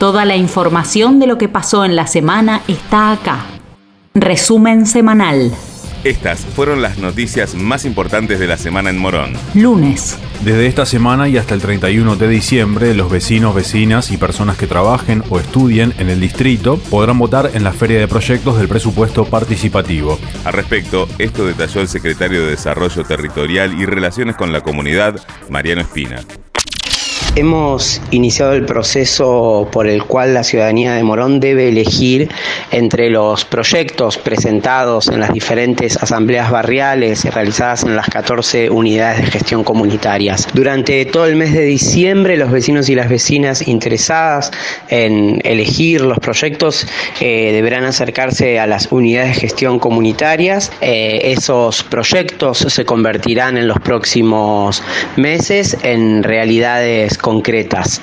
Toda la información de lo que pasó en la semana está acá. Resumen semanal. Estas fueron las noticias más importantes de la semana en Morón. Lunes. Desde esta semana y hasta el 31 de diciembre, los vecinos, vecinas y personas que trabajen o estudien en el distrito podrán votar en la Feria de Proyectos del Presupuesto Participativo. Al respecto, esto detalló el secretario de Desarrollo Territorial y Relaciones con la Comunidad, Mariano Espina. Hemos iniciado el proceso por el cual la ciudadanía de Morón debe elegir entre los proyectos presentados en las diferentes asambleas barriales realizadas en las 14 unidades de gestión comunitarias. Durante todo el mes de diciembre, los vecinos y las vecinas interesadas en elegir los proyectos eh, deberán acercarse a las unidades de gestión comunitarias. Eh, esos proyectos se convertirán en los próximos meses en realidades concretas.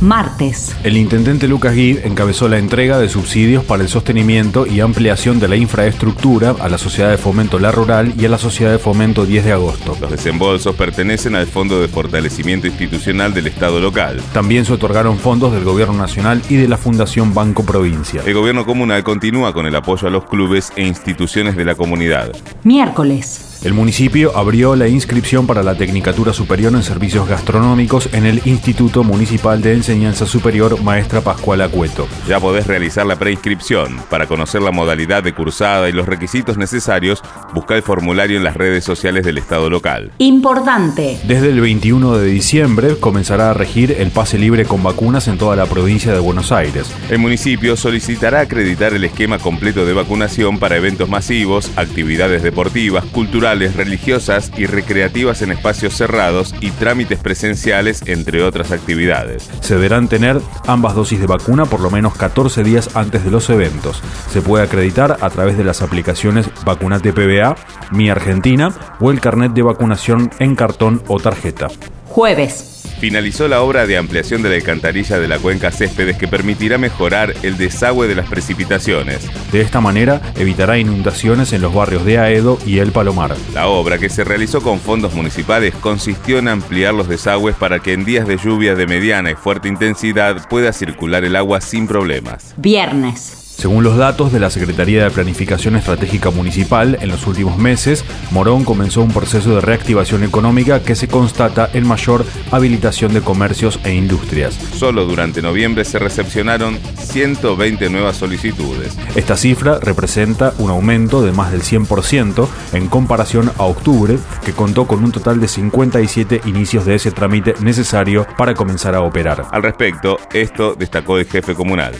Martes. El intendente Lucas Guid encabezó la entrega de subsidios para el sostenimiento y ampliación de la infraestructura a la Sociedad de Fomento La Rural y a la Sociedad de Fomento 10 de Agosto. Los desembolsos pertenecen al Fondo de Fortalecimiento Institucional del Estado local. También se otorgaron fondos del Gobierno Nacional y de la Fundación Banco Provincia. El Gobierno Comunal continúa con el apoyo a los clubes e instituciones de la comunidad. Miércoles. El municipio abrió la inscripción para la Tecnicatura Superior en Servicios Gastronómicos en el Instituto Municipal de Enseñanza Superior Maestra Pascual Acueto. Ya podés realizar la preinscripción. Para conocer la modalidad de cursada y los requisitos necesarios, busca el formulario en las redes sociales del Estado local. Importante. Desde el 21 de diciembre comenzará a regir el pase libre con vacunas en toda la provincia de Buenos Aires. El municipio solicitará acreditar el esquema completo de vacunación para eventos masivos, actividades deportivas, culturales, religiosas y recreativas en espacios cerrados y trámites presenciales, entre otras actividades. Se deberán tener ambas dosis de vacuna por lo menos 14 días antes de los eventos. Se puede acreditar a través de las aplicaciones Vacunate PBA, Mi Argentina o el carnet de vacunación en cartón o tarjeta. Jueves finalizó la obra de ampliación de la alcantarilla de la cuenca Céspedes que permitirá mejorar el desagüe de las precipitaciones. De esta manera evitará inundaciones en los barrios de Aedo y El Palomar. La obra, que se realizó con fondos municipales, consistió en ampliar los desagües para que en días de lluvia de mediana y fuerte intensidad pueda circular el agua sin problemas. Viernes. Según los datos de la Secretaría de Planificación Estratégica Municipal, en los últimos meses, Morón comenzó un proceso de reactivación económica que se constata en mayor habilitación de comercios e industrias. Solo durante noviembre se recepcionaron 120 nuevas solicitudes. Esta cifra representa un aumento de más del 100% en comparación a octubre, que contó con un total de 57 inicios de ese trámite necesario para comenzar a operar. Al respecto, esto destacó el jefe comunal.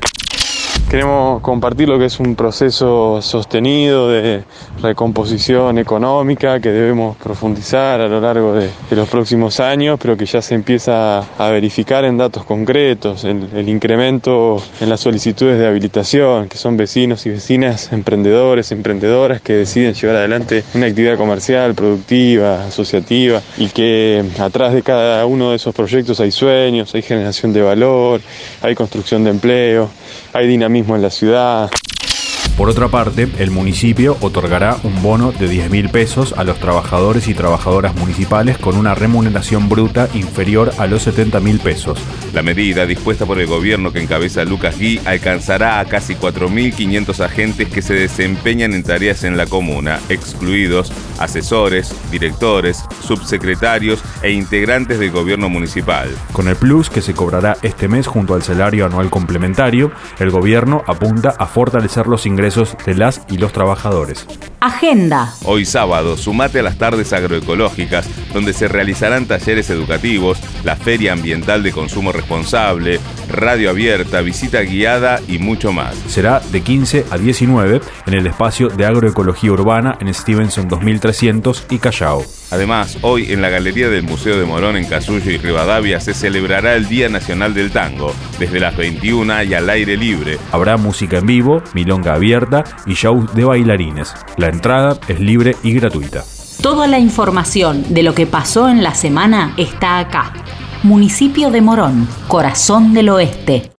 Queremos compartir lo que es un proceso sostenido de recomposición económica que debemos profundizar a lo largo de, los próximos años, pero que ya se empieza a verificar en datos concretos, el, el, incremento en las solicitudes de habilitación, que son vecinos y vecinas, emprendedores, emprendedoras que deciden llevar adelante una actividad comercial, productiva, asociativa, y que atrás de cada uno de esos proyectos hay sueños, hay generación de valor, hay construcción de empleo, hay dinamismo en la ciudad. Por otra parte, el municipio otorgará un bono de 10 mil pesos a los trabajadores y trabajadoras municipales con una remuneración bruta inferior a los 70 mil pesos. La medida, dispuesta por el gobierno que encabeza Lucas Gui, alcanzará a casi 4.500 agentes que se desempeñan en tareas en la comuna, excluidos asesores, directores, subsecretarios e integrantes del gobierno municipal. Con el plus que se cobrará este mes junto al salario anual complementario, el gobierno apunta a fortalecer los ingresos de las y los trabajadores. Agenda. Hoy sábado, sumate a las tardes agroecológicas, donde se realizarán talleres educativos, la Feria Ambiental de Consumo Responsable, radio abierta, visita guiada y mucho más. Será de 15 a 19 en el espacio de agroecología urbana en Stevenson 2300 y Callao. Además, hoy en la Galería del Museo de Morón en Casullo y Rivadavia se celebrará el Día Nacional del Tango, desde las 21 y al aire libre. Habrá música en vivo, milonga abierta y shows de bailarines. La entrada es libre y gratuita. Toda la información de lo que pasó en la semana está acá. Municipio de Morón, Corazón del Oeste.